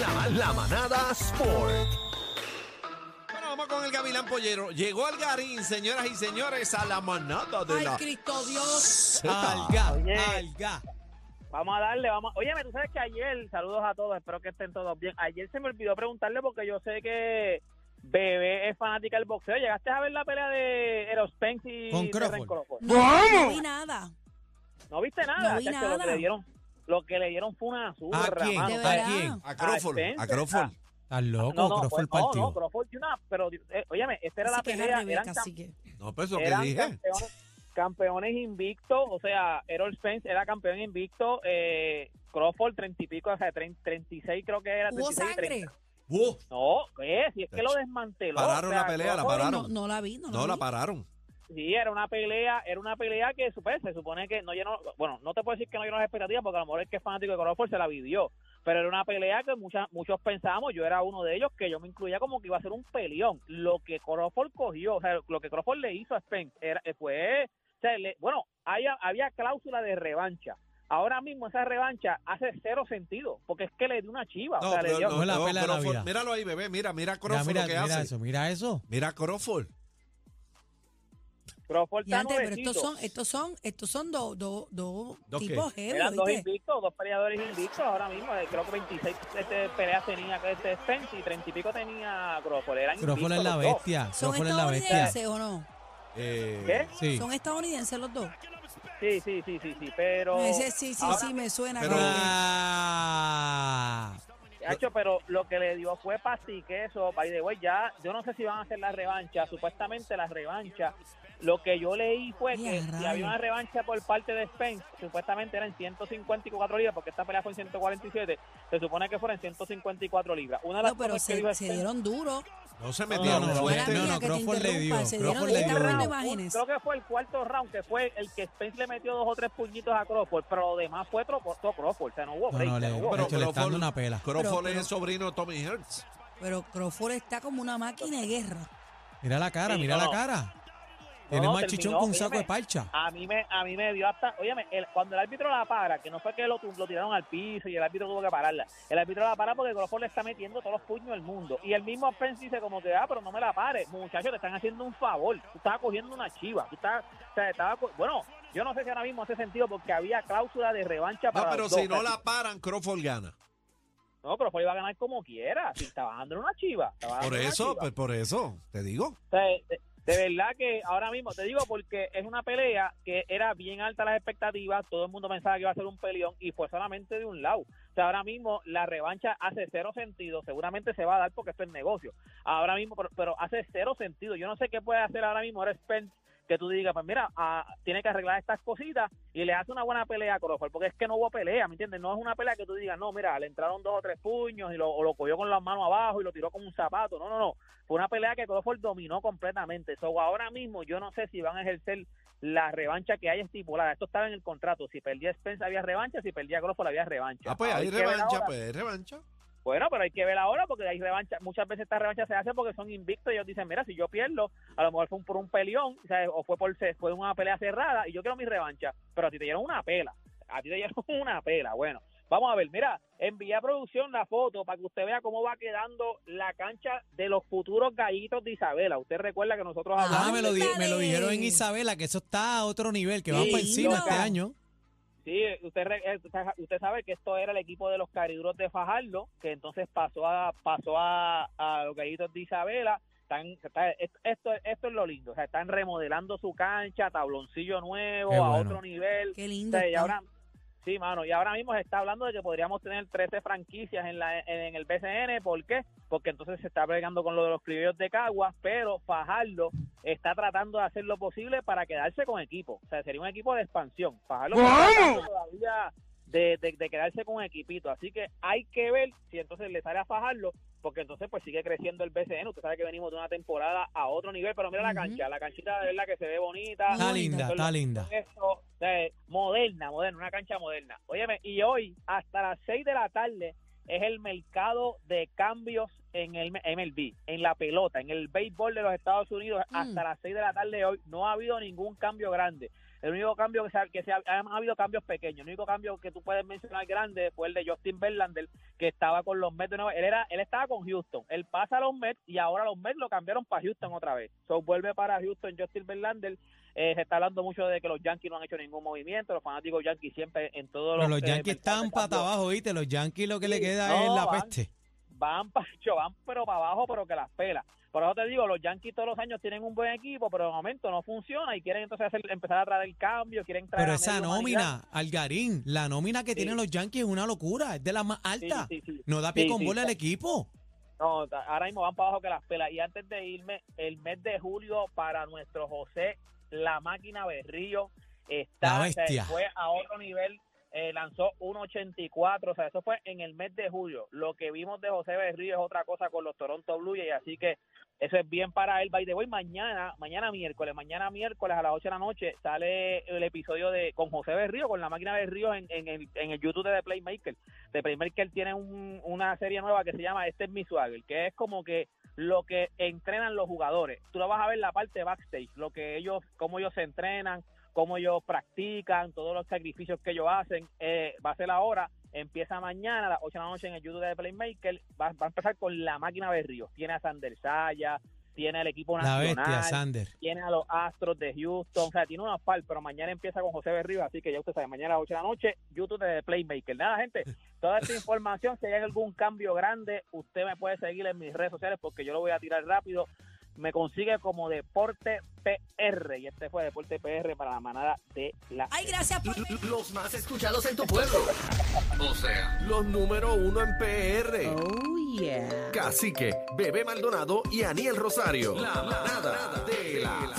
La, la manada Sport. Bueno, vamos con el Gavilán Pollero. Llegó Algarín, señoras y señores, a la manada de Ay, la Cristo Dios. Oye. alga. Vamos a darle, vamos. Oye, tú sabes que ayer, saludos a todos, espero que estén todos bien. Ayer se me olvidó preguntarle porque yo sé que Bebé es fanática del boxeo. ¿Llegaste a ver la pelea de Eros Spence y Con Crawford. No, no vi nada. ¿No viste nada? No vi Lo que le dieron, lo que le dieron fue una azurra, ¿A quién? mano. ¿A quién? A Crawford, A Spencer. a Crawford. Estás loco, No, no, Crawford pues, no, partió. no, Crawford tiene una, pero, eh, óyeme, esta era la Así que es pelea, al revés, eran, cam- cacique. No, pues lo que eran dije. campeones, campeones invictos, o sea, Errol Spence era campeón invicto, eh, Crawford treinta y pico, o sea, 30, 36 creo que era, ¿Hubo 36, sangre? 30. Uh, No, ¿qué? Si es que lo desmanteló. Pararon o sea, la pelea, la Crawford- pararon. No, no la vi, no, no, la la vi. pararon. Sí, era una pelea, era una pelea que pues, se supone que no llenó, bueno, no te puedo decir que no llenó las expectativas porque a lo mejor el que es fanático de Crawford se la vivió, pero era una pelea que muchas, muchos pensábamos, yo era uno de ellos, que yo me incluía como que iba a ser un peleón. Lo que Crawford cogió, o sea, lo que Crawford le hizo a Spence era, eh, fue, o sea, le- bueno, había, había cláusula de revancha. Ahora mismo esa revancha hace cero sentido, porque es que le dio una chiva. o No, sea, le dio- no, No es la Crawford. Míralo ahí, bebé. Mira, mira Crawford mira, lo que mira hace. eso, mira eso. Mira a Crawford. Crawford está antes, pero estos son, estos son, estos son dos, dos, dos ¿Dos qué? tipos heavy, Eran dos invictos, dos peleadores invictos ahora mismo. eh, Creo que 26 este, peleas tenía este Spence y 30 y pico tenía Crawford. Eran Crawford es la bestia. ¿Son Crawford es la bestia. estadounidenses o no? Eh, ¿Qué? Sí. ¿Son estadounidenses los dos? Sí, sí, sí, sí, sí, pero... Ese sí, sí, ahora- sí, me suena. pero- Ah. Hacho, pero lo que le dio fue pastique eso, by the way, ya, yo no sé si van a hacer la revancha, supuestamente la revancha, lo que yo leí fue que si había una revancha por parte de Spence, supuestamente eran 154 libras, porque esta pelea fue en 147, se supone que fueran 154 libras. Una de las No, pero cosas que se, dijo se Spence- dieron duro. no se metieron no, no, no, Crawford le dio, se dieron Crawford le dio. Creo que fue el cuarto round, que fue el que Spence le metió dos o tres puñitos a Crawford, pero lo demás fue todo Crawford, o sea, no hubo No, break, no, le, no hubo pero le está dando una pela. Crawford Pero- es pero- el sobrino de Tommy Hearns. Pero Crawford está como una máquina de guerra. Mira la cara, Sí, mira no, la no. cara. Tiene No, más chichón que un saco de parcha. A mí me, a mí me dio hasta, óyeme, el- cuando el árbitro la para, que no fue que lo, tiraron al piso y el árbitro tuvo que pararla, el árbitro la para porque Crawford le está metiendo todos los puños del mundo. Y el mismo Spence dice como que, ah, pero no me la pares, muchachos, te están haciendo un favor, tú estabas cogiendo una chiva, tú estás, o sea, estaba, bueno, yo no sé si ahora mismo hace sentido porque había cláusula de revancha No, para pero los dos, si no la paran, Crawford gana. No, pero fue iba a ganar como quiera, si estaba dando una chiva. Por eso, chiva. pues por eso, te digo. O sea, de, de verdad que ahora mismo, te digo porque es una pelea que era bien alta las expectativas, todo el mundo pensaba que iba a ser un peleón y fue solamente de un lado. O sea, ahora mismo la revancha hace cero sentido, seguramente se va a dar porque esto es negocio. Ahora mismo, pero, pero hace cero sentido. Yo no sé qué puede hacer ahora mismo ahora Spence que tú digas, pues mira, ah, tiene que arreglar estas cositas y le hace una buena pelea a Crawford, porque es que no hubo pelea, ¿me entiendes? No es una pelea que tú digas, no, mira, le entraron dos o tres puños y lo, o lo cogió con las manos abajo y lo tiró como un zapato. No, no, no. Fue una pelea que Crawford dominó completamente. So, ahora mismo yo no sé si van a ejercer la revancha que hay estipulada. Esto estaba en el contrato. Si perdía Spence había revancha, si perdía Crawford había revancha. Ah, pues hay revancha, pues hay revancha. Bueno, pero hay que ver ahora porque hay revancha. Muchas veces esta revancha se hace porque son invictos y ellos dicen, mira, si yo pierdo, a lo mejor fue un- por un peleón o, sea, o fue por fue una pelea cerrada y yo quiero mi revancha. Pero a ti te dieron una pela. A ti te dieron una pela. Bueno, vamos a ver. Mira, envía a producción la foto para que usted vea cómo va quedando la cancha de los futuros gallitos de Isabela. Usted recuerda que nosotros Ah, hablamos... Ah, me lo, di- me lo dijeron en Isabela, que eso está a otro nivel, que van Sí, por encima lindo. este año. Sí, usted, re- eh, usted sa- usted sabe que esto era el equipo de los cariduros de Fajardo, que entonces pasó a pasó a, a los gallitos de Isabela. Están, está- esto, esto, es lo lindo, o sea, están remodelando su cancha, tabloncillo nuevo, a otro nivel. Qué O lindo. sea, y está. ahora, sí, mano, y ahora mismo se está hablando de que podríamos tener 13 franquicias en, la, en el BCN. ¿Por qué? Porque entonces se está bregando con lo de los criollos de Caguas, pero Fajardo está tratando de hacer lo posible para quedarse con equipo. O sea, sería un equipo de expansión. Fajardo está todavía de, de- de quedarse con un equipito. Así que hay que ver si entonces le sale a Fajardo, porque entonces pues sigue creciendo el BCN. Usted sabe que venimos de una temporada a otro nivel, pero mira la cancha. La canchita de verdad que se ve bonita. Está linda, está linda. eso, sea, moderna, moderna, una cancha moderna. Óyeme, y hoy hasta las 6 de la tarde es el mercado de cambios en el MLB, en la pelota, en el béisbol de los Estados Unidos. Mm. Hasta las 6 de la tarde hoy no ha habido ningún cambio grande. El único cambio que se ha, que se ha, han habido cambios pequeños. El único cambio que tú puedes mencionar grande fue el de Justin Verlander, que estaba con los Mets de Nueva Él era, él estaba con Houston. Él pasa a los Mets y ahora los Mets lo cambiaron para Houston otra vez. So, vuelve para Houston Justin Verlander. Eh, se está hablando mucho de que los Yankees no han hecho ningún movimiento. Los fanáticos Yankees siempre en todos Pero los. los eh, Yankees están cambio abajo, ¿viste? Los Yankees lo que le queda no, es la van. peste. van Pacho, van pero para abajo, pero que las pela. Por eso te digo, los Yankees todos los años tienen un buen equipo, pero de momento no funciona y quieren entonces hacer- empezar a traer el cambio, quieren traer Pero esa nómina, Algarín, la nómina que Sí. tienen los Yankees es una locura, es de las más altas. Sí, sí, sí. No da pie con bola el equipo. No, ahora mismo van para abajo que las pelas. Y antes de irme, el mes de julio para nuestro José, la máquina Berrío, está, La bestia. se fue a otro nivel, eh, lanzó 1.84, o sea, eso fue en el mes de julio. Lo que vimos de José Berrío es otra cosa con los Toronto Blue Jays, así que eso es bien para él. By the way, mañana, mañana miércoles, mañana miércoles a las 8 de la noche sale el episodio de con José Berrío, con la máquina Berrío en, en, el, en el YouTube de Playmaker. The Playmaker tiene un- una serie nueva que se llama Este es mi swagger, que es como que lo que entrenan los jugadores. Tú lo vas a ver la parte backstage, lo que ellos, cómo ellos se entrenan, cómo ellos practican, todos los sacrificios que ellos hacen. Eh, va a ser ahora, empieza mañana a las 8 de la noche en el YouTube de Playmaker. Va, va a empezar con la máquina Berrío. Tiene a Sander Saya, tiene el equipo La nacional bestia, Sander. tiene a los Astros de Houston, o sea, tiene una par, pero mañana empieza con José Berrío, así que ya usted sabe, mañana a las 8 de la noche, YouTube de Playmaker. Nada, gente, toda esta información, si hay algún cambio grande, usted me puede seguir en mis redes sociales porque yo lo voy a tirar rápido. Me consigue como Deporte PR y este fue Deporte PR para la manada de la... Ay, gracias por... Los más escuchados en tu pueblo. O sea, los número uno en PR. Oh, yeah. Cacique, Bebé Maldonado y Aniel Rosario. La manada de la.